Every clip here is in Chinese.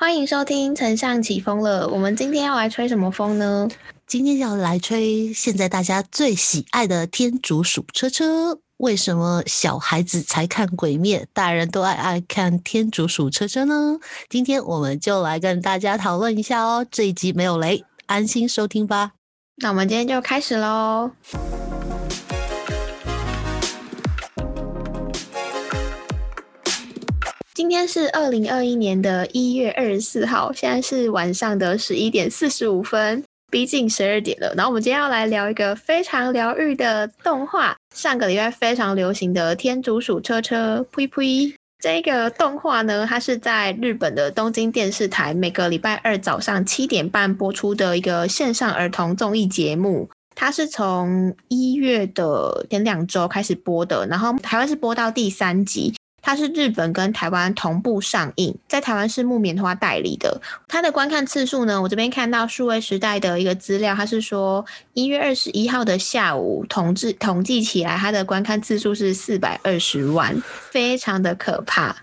欢迎收听《丞上起风了》。我们今天要来吹什么风呢？今天要来吹现在大家最喜爱的天竺鼠车车。为什么小孩子才看鬼灭，大人都爱爱看天竺鼠车车呢？今天我们就来跟大家讨论一下哦。这一集没有雷，安心收听吧。那我们今天就开始喽。今天是二零二一年的一月二十四号，现在是晚上的十一点四十五分，逼近十二点了。然后我们今天要来聊一个非常疗愈的动画，上个礼拜非常流行的《天竺鼠车车》呸呸。这个动画呢，它是在日本的东京电视台每个礼拜二早上七点半播出的一个线上儿童综艺节目。它是从一月的前两周开始播的，然后台湾是播到第三集。它是日本跟台湾同步上映，在台湾是木棉花代理的。它的观看次数呢，我这边看到数位时代的一个资料，它是说一月二十一号的下午统计统计起来，它的观看次数是四百二十万，非常的可怕。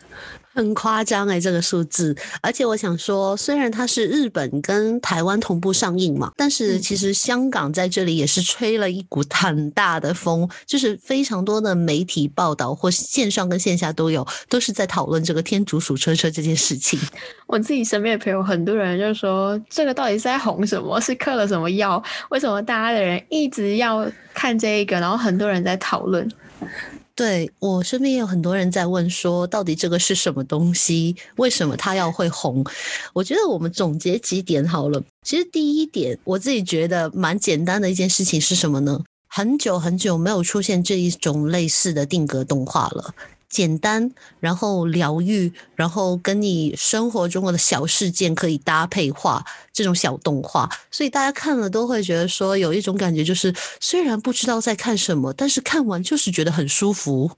很夸张哎，这个数字。而且我想说，虽然它是日本跟台湾同步上映嘛，但是其实香港在这里也是吹了一股很大的风，就是非常多的媒体报道或线上跟线下都有，都是在讨论这个天竺鼠车车这件事情。我自己身边的朋友，很多人就说，这个到底是在红什么？是嗑了什么药？为什么大家的人一直要看这一个？然后很多人在讨论。对我身边也有很多人在问说，到底这个是什么东西？为什么它要会红？我觉得我们总结几点好了。其实第一点，我自己觉得蛮简单的一件事情是什么呢？很久很久没有出现这一种类似的定格动画了。简单，然后疗愈，然后跟你生活中的小事件可以搭配画这种小动画，所以大家看了都会觉得说有一种感觉，就是虽然不知道在看什么，但是看完就是觉得很舒服。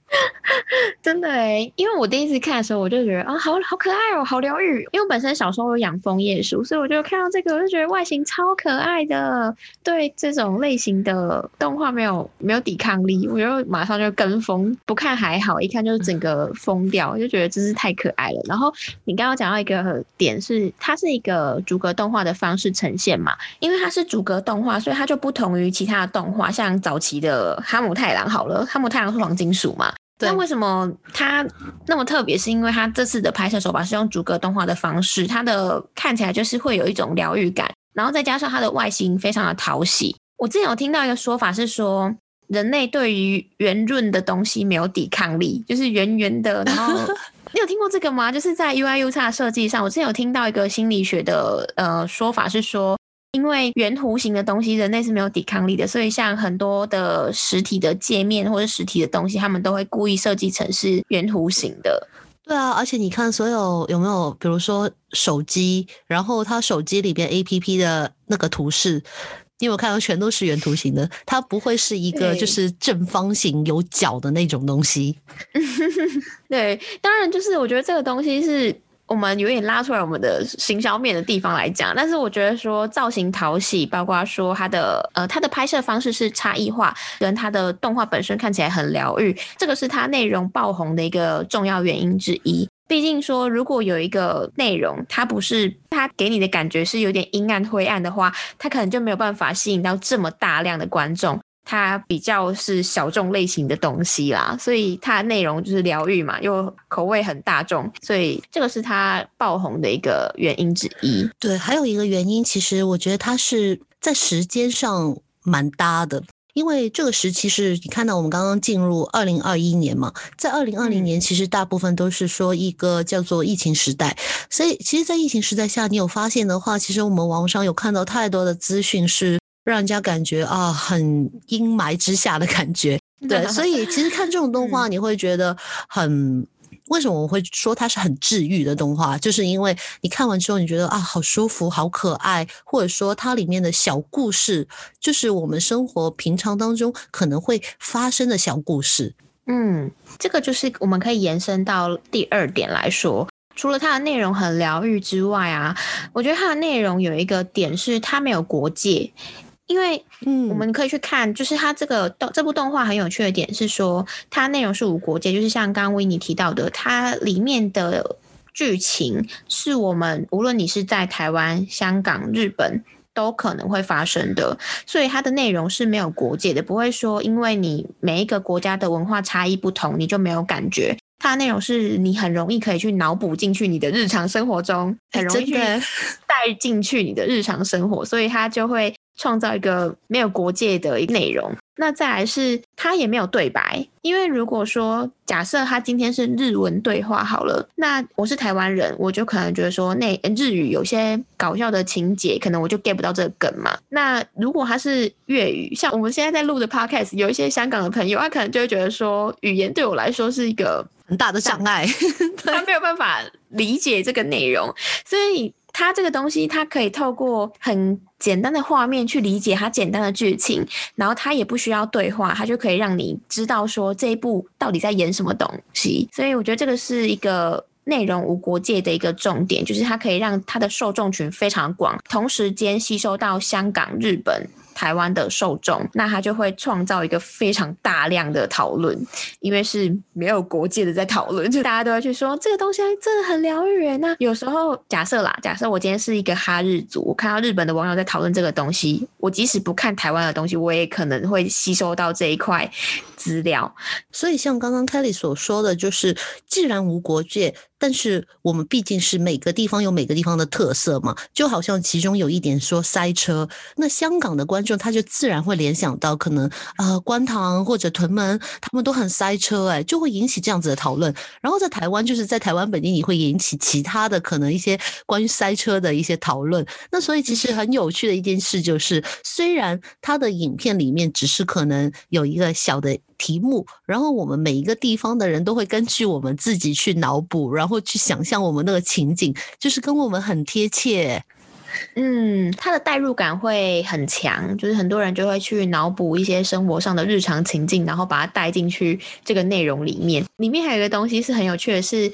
真的诶，因为我第一次看的时候，我就觉得啊，好好可爱哦，好疗愈。因为我本身小时候有养枫叶树，所以我就看到这个，我就觉得外形超可爱的。对这种类型的动画没有没有抵抗力，我就马上就跟风，不看还好，一看就是。整个疯掉，就觉得真是太可爱了。然后你刚刚讲到一个点是，它是一个逐格动画的方式呈现嘛？因为它是逐格动画，所以它就不同于其他的动画，像早期的哈姆太郎好了，哈姆太郎是黄金鼠嘛。那为什么它那么特别？是因为它这次的拍摄手法是用逐格动画的方式，它的看起来就是会有一种疗愈感，然后再加上它的外形非常的讨喜。我之前有听到一个说法是说。人类对于圆润的东西没有抵抗力，就是圆圆的。然后 你有听过这个吗？就是在 UI U 叉设计上，我之前有听到一个心理学的呃说法是说，因为圆弧形的东西人类是没有抵抗力的，所以像很多的实体的界面或者实体的东西，他们都会故意设计成是圆弧形的。对啊，而且你看，所有有没有，比如说手机，然后它手机里边 APP 的那个图示。你有看到全都是圆图形的，它不会是一个就是正方形有角的那种东西。对，当然就是我觉得这个东西是我们有点拉出来我们的行销面的地方来讲，但是我觉得说造型讨喜，包括说它的呃它的拍摄方式是差异化，跟它的动画本身看起来很疗愈，这个是它内容爆红的一个重要原因之一。毕竟说，如果有一个内容，它不是它给你的感觉是有点阴暗灰暗的话，它可能就没有办法吸引到这么大量的观众。它比较是小众类型的东西啦，所以它的内容就是疗愈嘛，又口味很大众，所以这个是它爆红的一个原因之一。对，还有一个原因，其实我觉得它是在时间上蛮搭的。因为这个时期是你看到我们刚刚进入二零二一年嘛，在二零二零年其实大部分都是说一个叫做疫情时代，所以其实，在疫情时代下，你有发现的话，其实我们网上有看到太多的资讯是让人家感觉啊很阴霾之下的感觉，对，所以其实看这种动画你会觉得很。为什么我会说它是很治愈的动画？就是因为你看完之后，你觉得啊，好舒服，好可爱，或者说它里面的小故事，就是我们生活平常当中可能会发生的小故事。嗯，这个就是我们可以延伸到第二点来说，除了它的内容很疗愈之外啊，我觉得它的内容有一个点是它没有国界。因为，嗯，我们可以去看，就是它这个动这部动画很有趣的点是说，它内容是无国界，就是像刚刚维尼提到的，它里面的。剧情是我们无论你是在台湾、香港、日本。都可能会发生的，所以它的内容是没有国界的，不会说因为你每一个国家的文化差异不同，你就没有感觉。它的内容是你很容易可以去脑补进去你的日常生活中，很容易去带进去你的日常生活，所以它就会。创造一个没有国界的一个内容，那再来是他也没有对白，因为如果说假设他今天是日文对话好了，那我是台湾人，我就可能觉得说那日语有些搞笑的情节，可能我就 get 不到这个梗嘛。那如果他是粤语，像我们现在在录的 podcast，有一些香港的朋友，他可能就会觉得说语言对我来说是一个很大的障碍，他没有办法理解这个内容，所以。它这个东西，它可以透过很简单的画面去理解它简单的剧情，然后它也不需要对话，它就可以让你知道说这一部到底在演什么东西。所以我觉得这个是一个内容无国界的一个重点，就是它可以让它的受众群非常广，同时间吸收到香港、日本。台湾的受众，那他就会创造一个非常大量的讨论，因为是没有国界的在讨论，就 大家都要去说这个东西真的很疗愈。那有时候假设啦，假设我今天是一个哈日族，我看到日本的网友在讨论这个东西，我即使不看台湾的东西，我也可能会吸收到这一块资料。所以像刚刚 Kelly 所说的就是，既然无国界。但是我们毕竟是每个地方有每个地方的特色嘛，就好像其中有一点说塞车，那香港的观众他就自然会联想到可能呃观塘或者屯门他们都很塞车，哎，就会引起这样子的讨论。然后在台湾就是在台湾本地你会引起其他的可能一些关于塞车的一些讨论。那所以其实很有趣的一件事就是，虽然他的影片里面只是可能有一个小的。题目，然后我们每一个地方的人都会根据我们自己去脑补，然后去想象我们那个情景，就是跟我们很贴切。嗯，它的代入感会很强，就是很多人就会去脑补一些生活上的日常情境，然后把它带进去这个内容里面。里面还有一个东西是很有趣的，是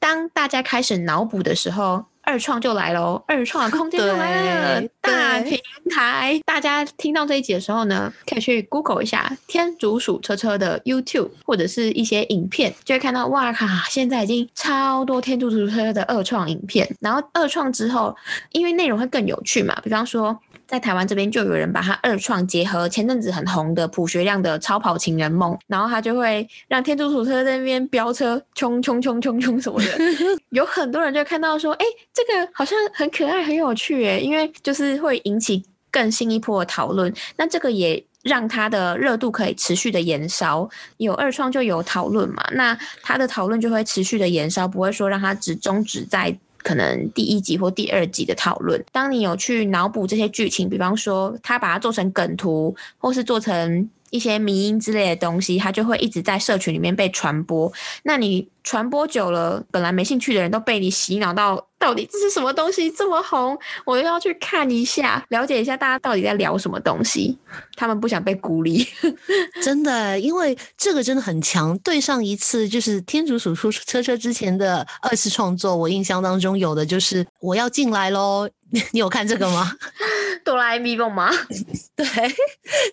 当大家开始脑补的时候。二创就来喽，二创的空间就来了，大平台。大家听到这一集的时候呢，可以去 Google 一下天竺鼠车车的 YouTube 或者是一些影片，就会看到哇卡，现在已经超多天竺鼠车车的二创影片。然后二创之后，因为内容会更有趣嘛，比方说。在台湾这边就有人把它二创结合前阵子很红的朴学亮的《超跑情人梦》，然后他就会让天竺鼠车在那边飙车，冲冲冲冲冲什么的。有很多人就看到说，哎，这个好像很可爱、很有趣，哎，因为就是会引起更新一波的讨论。那这个也让它的热度可以持续的延烧。有二创就有讨论嘛，那它的讨论就会持续的延烧，不会说让它只终止在。可能第一集或第二集的讨论，当你有去脑补这些剧情，比方说他把它做成梗图，或是做成。一些迷音之类的东西，它就会一直在社群里面被传播。那你传播久了，本来没兴趣的人都被你洗脑到，到底这是什么东西这么红？我又要去看一下，了解一下大家到底在聊什么东西。他们不想被孤立，真的，因为这个真的很强。对上一次就是天竺鼠出车车之前的二次创作，我印象当中有的就是我要进来喽。你有看这个吗？哆啦 A 梦吗？对，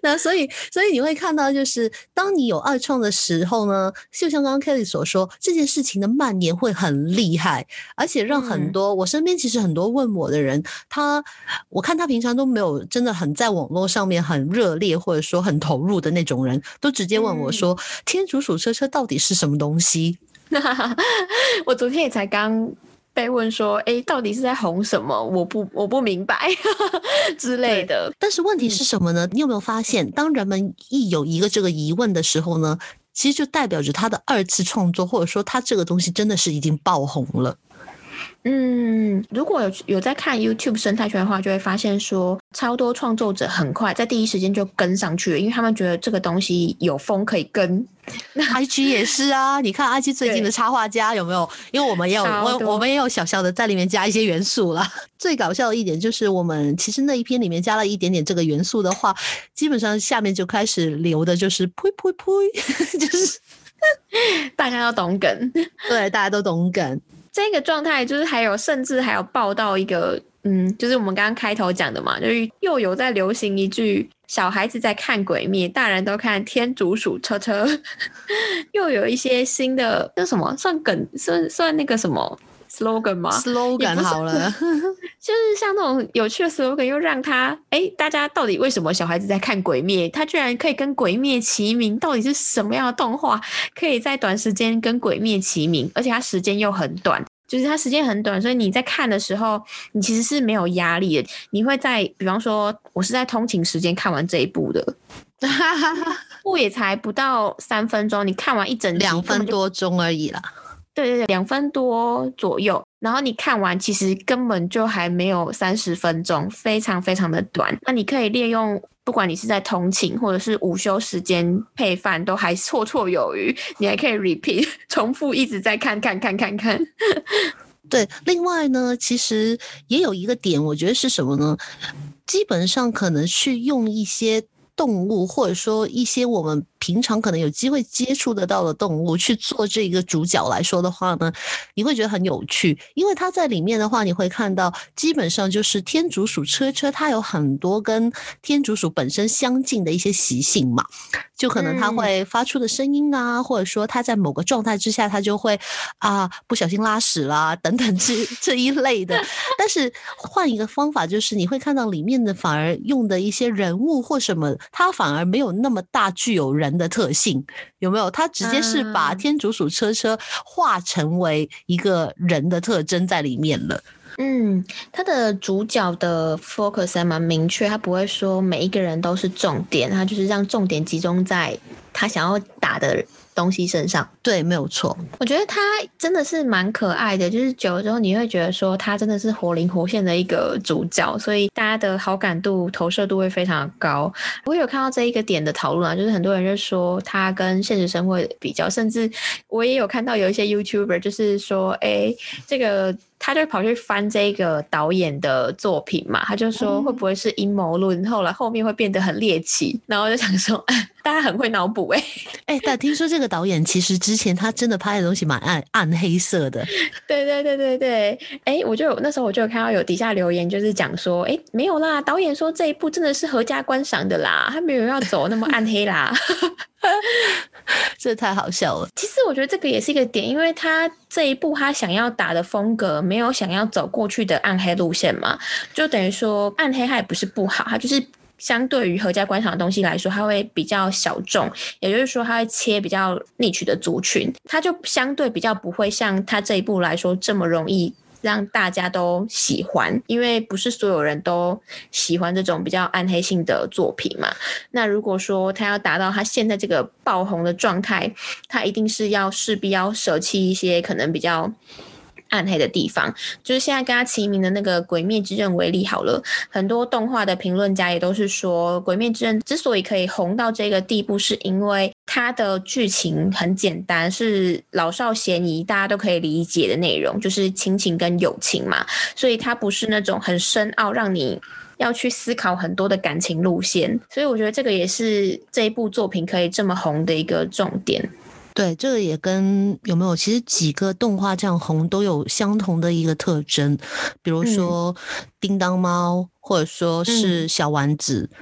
那所以所以你会看到，就是当你有二创的时候呢，就像刚刚 Kelly 所说，这件事情的蔓延会很厉害，而且让很多我身边其实很多问我的人，他我看他平常都没有真的很在网络上面很热烈或者说很投入的那种人，都直接问我说：“天竺鼠车车到底是什么东西？”我昨天也才刚。被问说：“哎，到底是在红什么？我不，我不明白 之类的。”但是问题是什么呢？你有没有发现，当人们一有一个这个疑问的时候呢，其实就代表着他的二次创作，或者说他这个东西真的是已经爆红了。嗯，如果有有在看 YouTube 生态圈的话，就会发现说，超多创作者很快在第一时间就跟上去了，因为他们觉得这个东西有风可以跟。那 IG 也是啊，你看 IG 最近的插画家有没有？因为我们也有我我们也有小小的在里面加一些元素了。最搞笑的一点就是，我们其实那一篇里面加了一点点这个元素的话，基本上下面就开始流的就是呸呸呸，就是大家都懂梗，对，大家都懂梗。这个状态就是还有，甚至还有报道一个，嗯，就是我们刚刚开头讲的嘛，就是又有在流行一句“小孩子在看鬼灭，大人都看天竺鼠车车”，又有一些新的，那什么算梗，算算那个什么。Slogan 吗？slogan 好了，就是像那种有趣的 slogan，又让他哎，大家到底为什么小孩子在看《鬼灭》？他居然可以跟《鬼灭》齐名，到底是什么样的动画可以在短时间跟《鬼灭》齐名？而且它时间又很短，就是它时间很短，所以你在看的时候，你其实是没有压力的。你会在，比方说，我是在通勤时间看完这一部的，部也才不到三分钟，你看完一整集两分多钟而已啦。对对对，两分多左右。然后你看完，其实根本就还没有三十分钟，非常非常的短。那你可以利用，不管你是在通勤或者是午休时间配饭，都还绰绰有余。你还可以 repeat 重复一直在看看看看看。对，另外呢，其实也有一个点，我觉得是什么呢？基本上可能去用一些动物，或者说一些我们平常可能有机会接触得到的动物去做这个主角来说的话呢，你会觉得很有趣，因为它在里面的话，你会看到基本上就是天竺鼠车车，它有很多跟天竺鼠本身相近的一些习性嘛，就可能它嗯会发出的声音啊，或者说它在某个状态之下，它就会啊不小心拉屎啦等等这这一类的。但是换一个方法，就是你会看到里面的反而用的一些人物或什么，它反而没有那么大具有人的特性，有没有？它直接是把嗯天竺鼠车车化成为一个人的特征在里面了。嗯，它的主角的 focus 还蛮明确，他不会说每一个人都是重点，他就是让重点集中在他想要打的东西身上。对，没有错。我觉得他真的是蛮可爱的，就是久了之后你会觉得说他真的是活灵活现的一个主角，所以大家的好感度、投射度会非常的高。我有看到这一个点的讨论啊，就是很多人就说他跟现实生活比较，甚至我也有看到有一些 YouTuber 就是说，哎，这个。他就跑去翻这个导演的作品嘛，他就说会不会是阴谋论？后来后面会变得很猎奇，然后我就想说，大家很会脑补哎、哎，但听说这个导演其实之前他真的拍的东西蛮暗暗黑色的。对对对对对，哎，我就有那时候我就有看到有底下留言，就是讲说，哎，没有啦，导演说这一部真的是合家观赏的啦，他没有要走那么暗黑啦。这太好笑了。其实我觉得这个也是一个点，因为他这一部他想要打的风格，没有想要走过去的暗黑路线嘛，就等于说暗黑它也不是不好，它就是。相对于合家观赏的东西来说，它会比较小众，也就是说，它会切比较逆取的族群，它就相对比较不会像它这一部来说这么容易让大家都喜欢，因为不是所有人都喜欢这种比较暗黑性的作品嘛。那如果说他要达到他现在这个爆红的状态，他一定是要势必要舍弃一些可能比较。暗黑的地方，就是现在跟他齐名的那个《鬼灭之刃》为例好了，很多动画的评论家也都是说，《鬼灭之刃》之所以可以红到这个地步，是因为它的剧情很简单，是老少咸宜，大家都可以理解的内容，就是亲情跟友情嘛，所以它不是那种很深奥，让你。要去思考很多的感情路线，所以我觉得这个也是这一部作品可以这么红的一个重点。对，这个也跟有没有其实几个动画这样红都有相同的一个特征，比如说叮当猫，或者说是小丸子。嗯，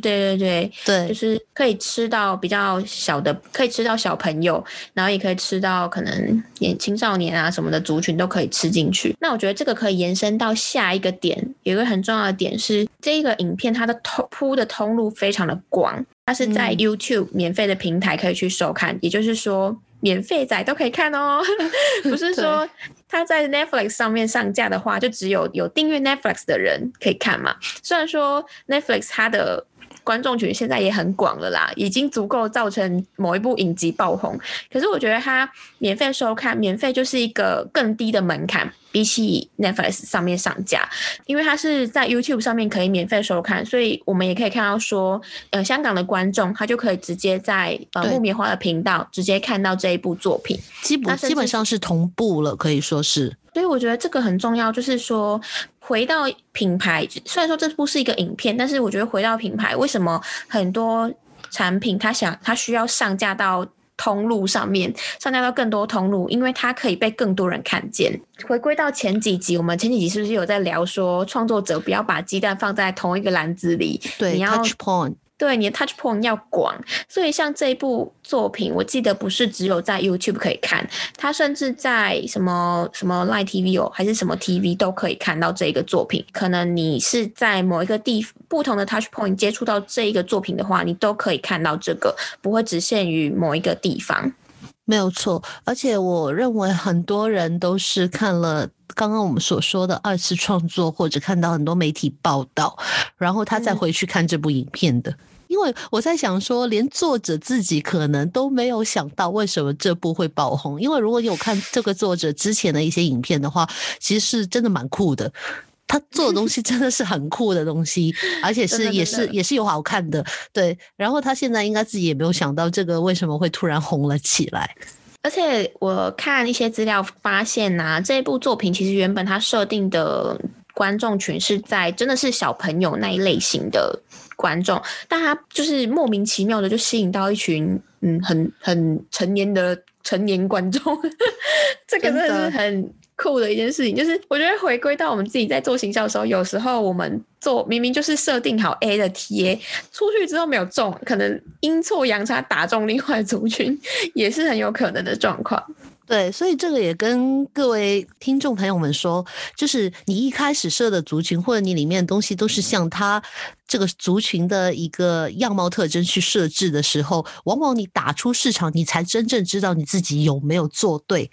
对对对，对，就是可以吃到比较小的，可以吃到小朋友，然后也可以吃到可能年青少年啊什么的族群都可以吃进去。那我觉得这个可以延伸到下一个点，有一个很重要的点是，这个影片它的通铺的通路非常的广，它是在嗯 YouTube 免费的平台可以去收看，也就是说。免费仔都可以看哦，不是说它在 Netflix 上面上架的话，就只有有订阅 Netflix 的人可以看嘛。虽然说 Netflix 它的观众群现在也很广了啦，已经足够造成某一部影集爆红。可是我觉得它免费收看，免费就是一个更低的门槛，比起 Netflix 上面上架，因为它是在 YouTube 上面可以免费收看，所以我们也可以看到说，呃，香港的观众他就可以直接在呃木棉花的频道直接看到这一部作品。基本基本上是同步了，可以说是。所以我觉得这个很重要，就是说回到品牌，虽然说这不是一个影片，但是我觉得回到品牌，为什么很多产品它想它需要上架到通路上面，上架到更多通路，因为它可以被更多人看见。回归到前几集，我们前几集是不是有在聊说，创作者不要把鸡蛋放在同一个篮子里？对你要，touch point，对你的 touch point 要广，所以像这一部作品，我记得不是只有在 YouTube 可以看，它甚至在什么什么 Line TV 哦，还是什么 TV 都可以看到这个作品。可能你是在某一个地不同的 touch point 接触到这一个作品的话，你都可以看到这个，不会只限于某一个地方。没有错，而且我认为很多人都是看了刚刚我们所说的二次创作，或者看到很多媒体报道，然后他再回去看这部影片的。因为我在想说，连作者自己可能都没有想到为什么这部会爆红。因为如果有看这个作者之前的一些影片的话，其实是真的蛮酷的。他做的东西真的是很酷的东西，而且是也是也是有好看的，对。然后他现在应该自己也没有想到这个为什么会突然红了起来。而且我看一些资料发现呐，这部作品其实原本他设定的观众群是在真的是小朋友那一类型的观众，但他就是莫名其妙的就吸引到一群嗯很很成年的成年观众，这个真的是很。酷的一件事情，就是我觉得回归到我们自己在做行销的时候，有时候我们做明明就是设定好 A 的 TA，出去之后没有中，可能阴错阳差打中另外族群，也是很有可能的状况。对，所以这个也跟各位听众朋友们说，就是你一开始设的族群，或者你里面的东西都是像他这个族群的一个样貌特征去设置的时候，往往你打出市场，你才真正知道你自己有没有做对。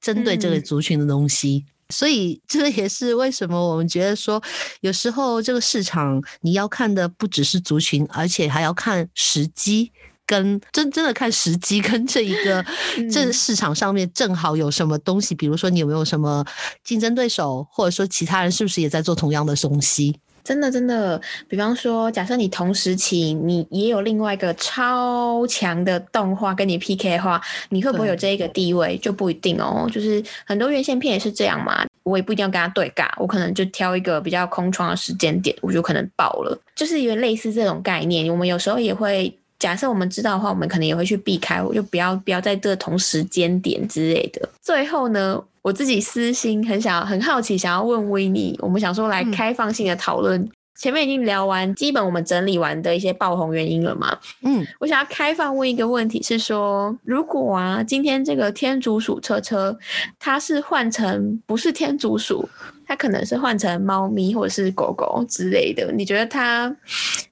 针对这个族群的东西，所以这也是为什么我们觉得说，有时候这个市场你要看的不只是族群，而且还要看时机，跟真真的看时机 跟这一个这市场上面正好有什么东西，比如说你有没有什么竞争对手，或者说其他人是不是也在做同样的东西。真的，真的，比方说，假设你同时期你也有另外一个超强的动画跟你 PK 的话，你会不会有这一个地位就不一定哦。就是很多院线片也是这样嘛，我也不一定要跟他对尬，我可能就挑一个比较空窗的时间点，我就可能爆了。就是因为类似这种概念，我们有时候也会假设我们知道的话，我们可能也会去避开，我就不要不要在这同时间点之类的。最后呢？我自己私心很想很好奇，想要问维尼，我们想说来开放性的讨论。前面已经聊完，基本我们整理完的一些爆红原因了嘛？嗯，我想要开放问一个问题，是说，如果啊，今天这个天竺鼠车车，它是换成不是天竺鼠，它可能是换成猫咪或者是狗狗之类的，你觉得它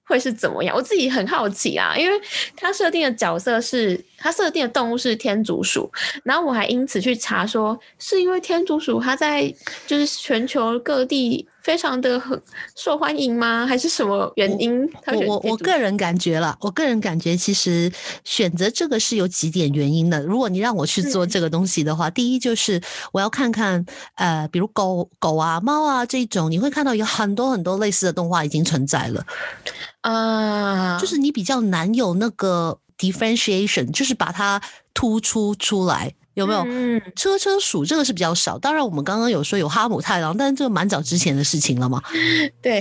会是怎么样？我自己很好奇啊，因为它设定的角色是它设定的动物是天竺鼠，然后我还因此去查说，是因为天竺鼠它在就是全球各地。非常的很受欢迎吗？还是什么原因？我我我个人感觉了，我个人感觉其实选择这个是有几点原因的。如果你让我去做这个东西的话，第一就是我要看看呃，比如狗狗啊、猫啊这种，你会看到有很多很多类似的动画已经存在了啊，就是你比较难有那个 differentiation，就是把它突出出来。有没有嗯车车鼠这个是比较少，当然我们刚刚有说有哈姆太郎，但是这个蛮早之前的事情了嘛。对，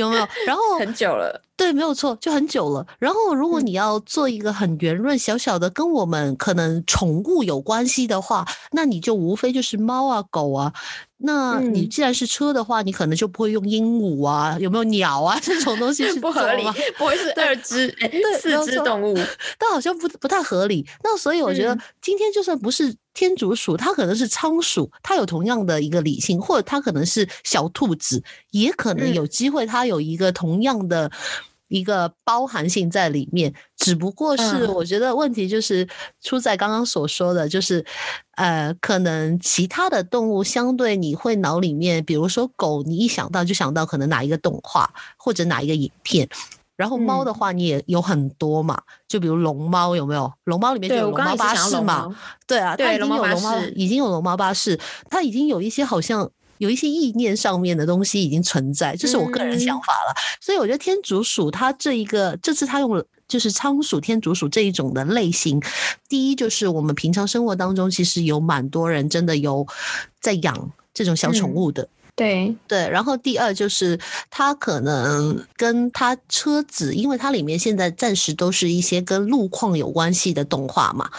有没有？然后 很久了，对，没有错，就很久了。然后如果你要做一个很圆润小小的，跟我们可能宠物有关系的话，那你就无非就是猫啊、狗啊。那你既然是车的话，你可能就不会用鹦鹉啊，有没有鸟啊这种东西是 不合理，不会是二只、四只动物，但好像不不太合理。那所以我觉得今天就算不是天竺鼠，它可能是仓鼠，它有同样的一个理性，或者它可能是小兔子，也可能有机会它有一个同样的。一个包含性在里面，只不过是我觉得问题就是出在刚刚所说的，就是呃，可能其他的动物相对你会脑里面，比如说狗，你一想到就想到可能哪一个动画或者哪一个影片，然后猫的话你也有很多嘛，就比如龙猫有没有？龙猫里面就有龙猫巴士嘛，对啊，它已经有龙猫，已经有龙猫巴士，它已经有一些好像。有一些意念上面的东西已经存在，这是我个人想法了。所以我觉得天竺鼠它这一个，这次它用了就是仓鼠、天竺鼠这一种的类型。第一就是我们平常生活当中其实有蛮多人真的有在养这种小宠物的。对对，然后第二就是它可能跟它车子，因为它里面现在暂时都是一些跟路况有关系的动画嘛。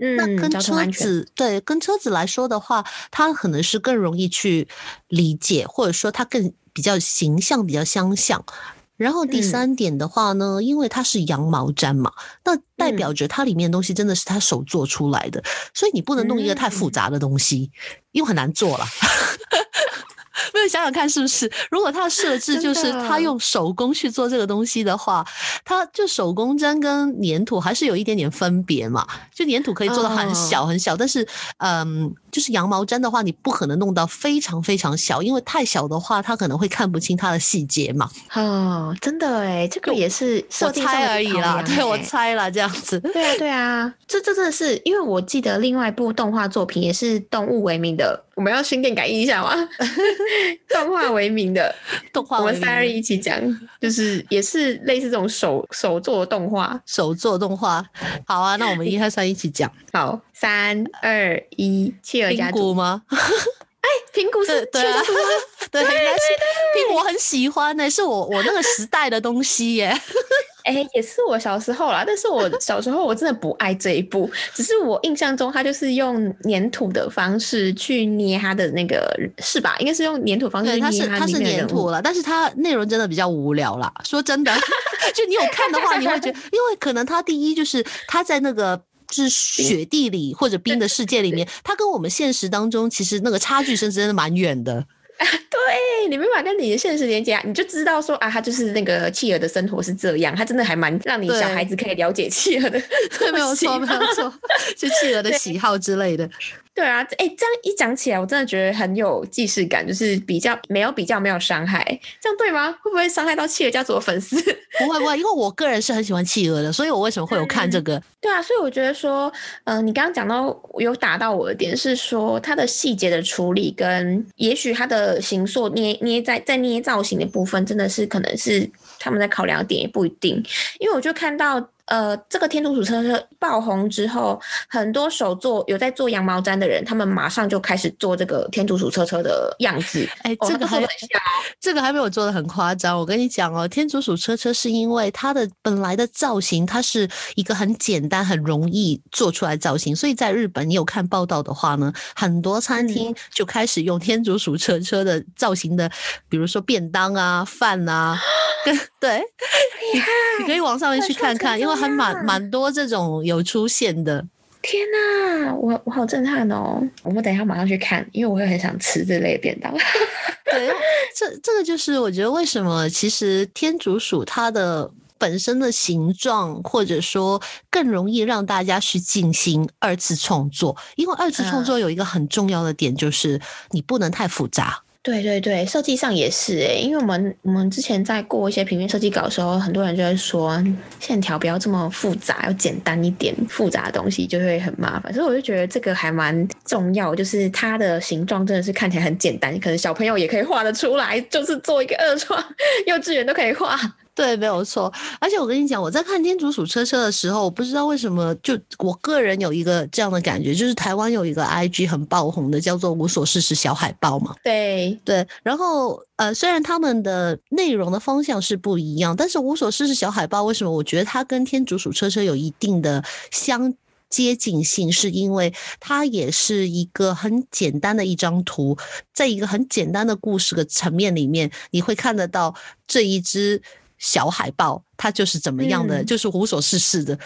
嗯，那跟车子对跟车子来说的话，它可能是更容易去理解，或者说它更比较形象、比较相像。然后第三点的话呢，因为它是羊毛毡嘛，那代表着它里面东西真的是他手做出来的，所以你不能弄一个太复杂的东西，因为很难做了。没有想想看是不是？如果他的设置就是他用手工去做这个东西的话，他就手工针跟粘土还是有一点点分别嘛。就粘土可以做的很小很小，但是嗯，就是羊毛毡的话，你不可能弄到非常非常小，因为太小的话，他可能会看不清它的细节嘛。哦，真的哎，这个也是我猜而已啦，对我猜啦这样子。对啊，对啊，这这真的是因为我记得另外一部动画作品也是动物为名的，我们要心电感应一下吗？动画为名的 动画，我们三人一起讲，就是也是类似这种手手做动画，手做动画。好啊，那我们 一二三一起讲。好，三二一，企鹅家族吗？哎，苹果是对啊，对，苹果很喜欢呢，是我我那个时代的东西耶。哎，也是我小时候啦，但是我小时候我真的不爱这一部，只是我印象中他就是用粘土的方式去捏他的那个，是吧？应该是用粘土方式捏它是它是粘土了，但是它内容真的比较无聊啦。说真的，就你有看的话，你会觉得，因为可能他第一就是他在那个就是雪地里或者冰的世界里面，它跟我们现实当中其实那个差距是真的蛮远的。对你没法跟你的现实连接啊，你就知道说啊，他就是那个企鹅的生活是这样，他真的还蛮让你小孩子可以了解企鹅的，对，没有错，没有错，就企鹅的喜好之类的。对啊，哎，这样一讲起来，我真的觉得很有既视感，就是比较没有比较没有伤害，这样对吗？会不会伤害到企鹅家族的粉丝？不会不会，因为我个人是很喜欢企鹅的，所以我为什么会有看这个？对啊，所以我觉得说，嗯，你刚刚讲到有打到我的点是说，它的细节的处理跟也许它的形塑捏捏在在捏造型的部分，真的是可能是他们在考量的点，也不一定，因为我就看到。呃，这个天竺鼠车车爆红之后，很多手做有在做羊毛毡的人，他们马上就开始做这个天竺鼠车车的样子。哎，这个还这个还没有做的很夸张。我跟你讲哦，天竺鼠车车是因为它的本来的造型，它是一个很简单、很容易做出来造型，所以在日本，你有看报道的话呢，很多餐厅就开始用天竺鼠车车的造型的，比如说便当啊、饭啊，对，你可以往上面去看看，因为。还蛮蛮多这种有出现的，天哪，我我好震撼哦！我们等一下马上去看，因为我会很想吃这类便当。对，这这个就是我觉得为什么其实天竺鼠它的本身的形状，或者说更容易让大家去进行二次创作，因为二次创作有一个很重要的点就是你不能太复杂。对对对，设计上也是诶，因为我们我们之前在过一些平面设计稿的时候，很多人就会说线条不要这么复杂，要简单一点，复杂的东西就会很麻烦。所以我就觉得这个还蛮重要，就是它的形状真的是看起来很简单，可能小朋友也可以画得出来，就是做一个二创，幼稚园都可以画。对，没有错。而且我跟你讲，我在看《天竺鼠车车》的时候，我不知道为什么，就我个人有一个这样的感觉，就是台湾有一个 IG 很爆红的，叫做“无所事事小海豹”嘛。对对。然后呃，虽然他们的内容的方向是不一样，但是“无所事事小海豹”为什么我觉得它跟《天竺鼠车车》有一定的相接近性，是因为它也是一个很简单的一张图，在一个很简单的故事的层面里面，你会看得到这一只。小海豹，它就是怎么样的，就是无所事事的，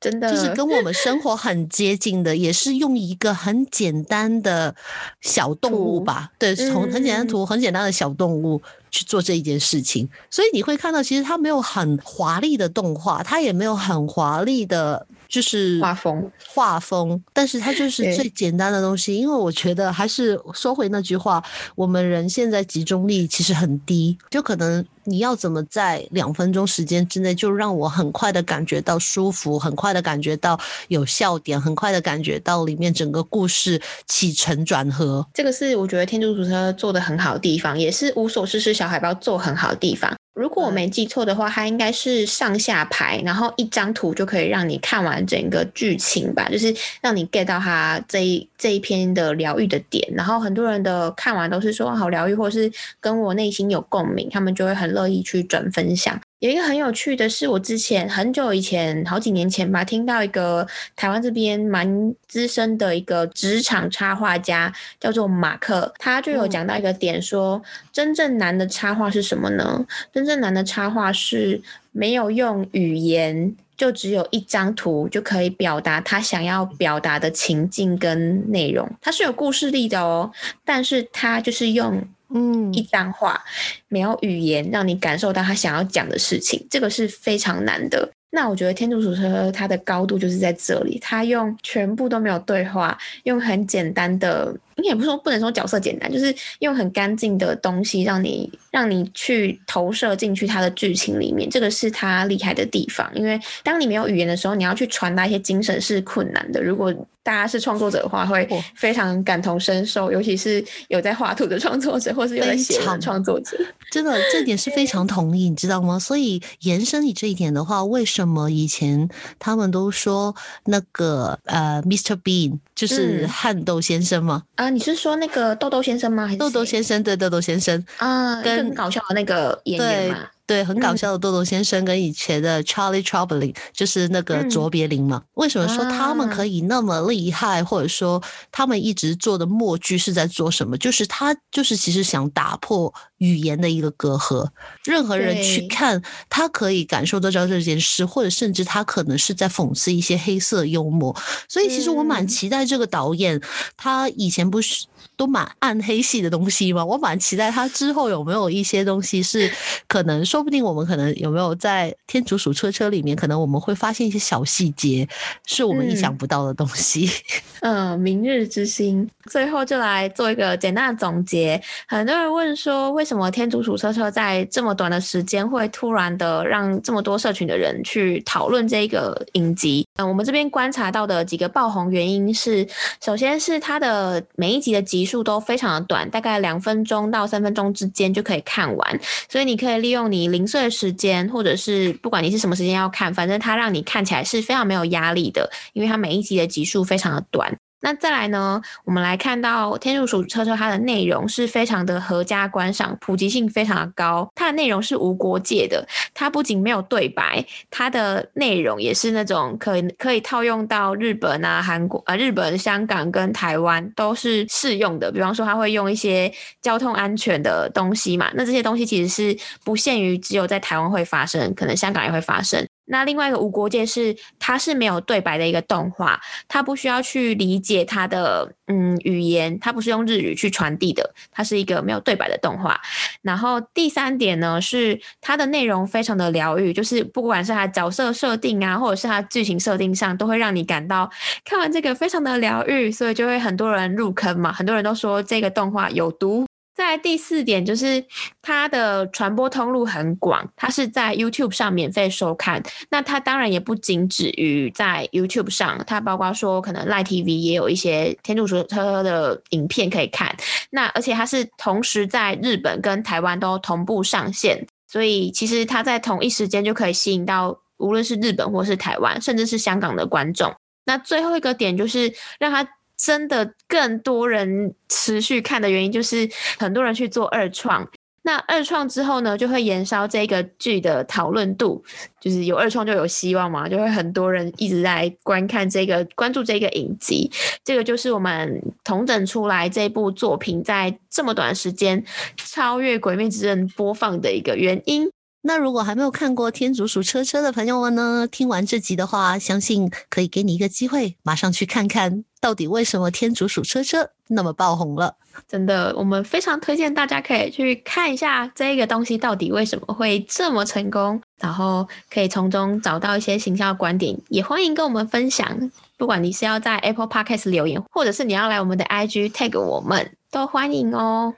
真的，就是跟我们生 活很接近的，也是用一个很简单的小动物吧，对，从很简单的图，很简单的小动物去做这一件事情，所以你会看到，其实它没有很华丽的动画，它也没有很华丽的。就是画风，画风，但是它就是最简单的东西。因为我觉得还是说回那句话，我们人现在集中力其实很低，就可能你要怎么在两分钟时间之内就让我很快的感觉到舒服，很快的感觉到有笑点，很快的感觉到里面整个故事起承转合。这个是我觉得天竺鼠车做的很好的地方，也是无所事事小海豹做很好的地方。如果我没记错的话，它应该是上下排，然后一张图就可以让你看完整个剧情吧，就是让你 get 到它这一这一篇的疗愈的点。然后很多人的看完都是说好疗愈，或是跟我内心有共鸣，他们就会很乐意去转分享。有一个很有趣的是，我之前很久以前，好几年前吧，听到一个台湾这边蛮资深的一个职场插画家，叫做马克，他就有讲到一个点，说真正难的插画是什么呢？真正难的插画是没有用语言，就只有一张图就可以表达他想要表达的情境跟内容，它是有故事力的哦，但是他就是用。嗯，一张画，没有语言让你感受到他想要讲的事情，这个是非常难的。那我觉得天竺鼠车车它的高度就是在这里，它用全部都没有对话，用很简单的。你也不是说不能说角色简单，就是用很干净的东西让你让你去投射进去它的剧情里面，这个是它厉害的地方。因为当你没有语言的时候，你要去传达一些精神是困难的。如果大家是创作者的话，会非常感同身受，尤其是有在画图的创作者，或是有在写的创作者，真的这点是非常同意，你知道吗？所以延伸你这一点的话，为什么以前他们都说那个呃，Mr. Bean 就是汉豆先生吗？啊，你是说那个豆豆先生吗？还是豆豆先生？对，豆豆先生啊，跟搞笑的那个演员嘛。对，很搞笑的豆豆先生跟以前的 Charlie Chaplin，就是那个卓别林嘛。为什么说他们可以那么厉害，或者说他们一直做的默剧是在做什么？就是他就是其实想打破语言的一个隔阂，任何人去看他可以感受得到这件事，或者甚至他可能是在讽刺一些黑色幽默。所以其实我蛮期待这个导演，他以前不是。都蛮暗黑系的东西嘛？我蛮期待他之后有没有一些东西是 可能，说不定我们可能有没有在《天竺鼠车车》里面，可能我们会发现一些小细节，是我们意想不到的东西。嗯，明日之星。最后就来做一个简单的总结。很多人问说，为什么《天竺鼠车车》在这么短的时间会突然的让这么多社群的人去讨论这个影集？嗯，我们这边观察到的几个爆红原因是，首先是它的每一集的集数都非常的短，大概两分钟到三分钟之间就可以看完，所以你可以利用你零碎的时间，或者是不管你是什么时间要看，反正它让你看起来是非常没有压力的，因为它每一集的集数非常的短。那再来呢？我们来看到《天竺鼠车车》它的内容是非常的合家观赏，普及性非常的高。它的内容是无国界的，它不仅没有对白，它的内容也是那种可以可以套用到日本啊、韩国啊、日本、香港跟台湾都是适用的。比方说，它会用一些交通安全的东西嘛，那这些东西其实是不限于只有在台湾会发生，可能香港也会发生。那另外一个无国界是，它是没有对白的一个动画，它不需要去理解它的嗯语言，它不是用日语去传递的，它是一个没有对白的动画。然后第三点呢，是它的内容非常的疗愈，就是不管是它角色设定啊，或者是它剧情设定上，都会让你感到看完这个非常的疗愈，所以就会很多人入坑嘛，很多人都说这个动画有毒。在第四点就是它的传播通路很广，它是在 YouTube 上免费收看。那它当然也不仅止于在 YouTube 上，它包括说可能 Live TV 也有一些天竺鼠车的影片可以看。那而且它是同时在日本跟台湾都同步上线，所以其实它在同一时间就可以吸引到无论是日本或是台湾，甚至是香港的观众。那最后一个点就是让它。真的更多人持续看的原因，就是很多人去做二创。那二创之后呢，就会延烧这个剧的讨论度。就是有二创就有希望嘛，就会很多人一直在观看这个、关注这个影集。这个就是我们同整出来这部作品在这么短时间超越《鬼灭之刃》播放的一个原因。那如果还没有看过《天竺鼠车车》的朋友们呢？听完这集的话，相信可以给你一个机会，马上去看看到底为什么《天竺鼠车车》那么爆红了。真的，我们非常推荐大家可以去看一下这个东西到底为什么会这么成功，然后可以从中找到一些行销观点。也欢迎跟我们分享，不管你是要在 Apple Podcast 留言，或者是你要来我们的 IG tag 我们，都欢迎哦。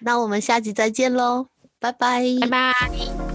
那我们下集再见喽，拜拜，拜拜。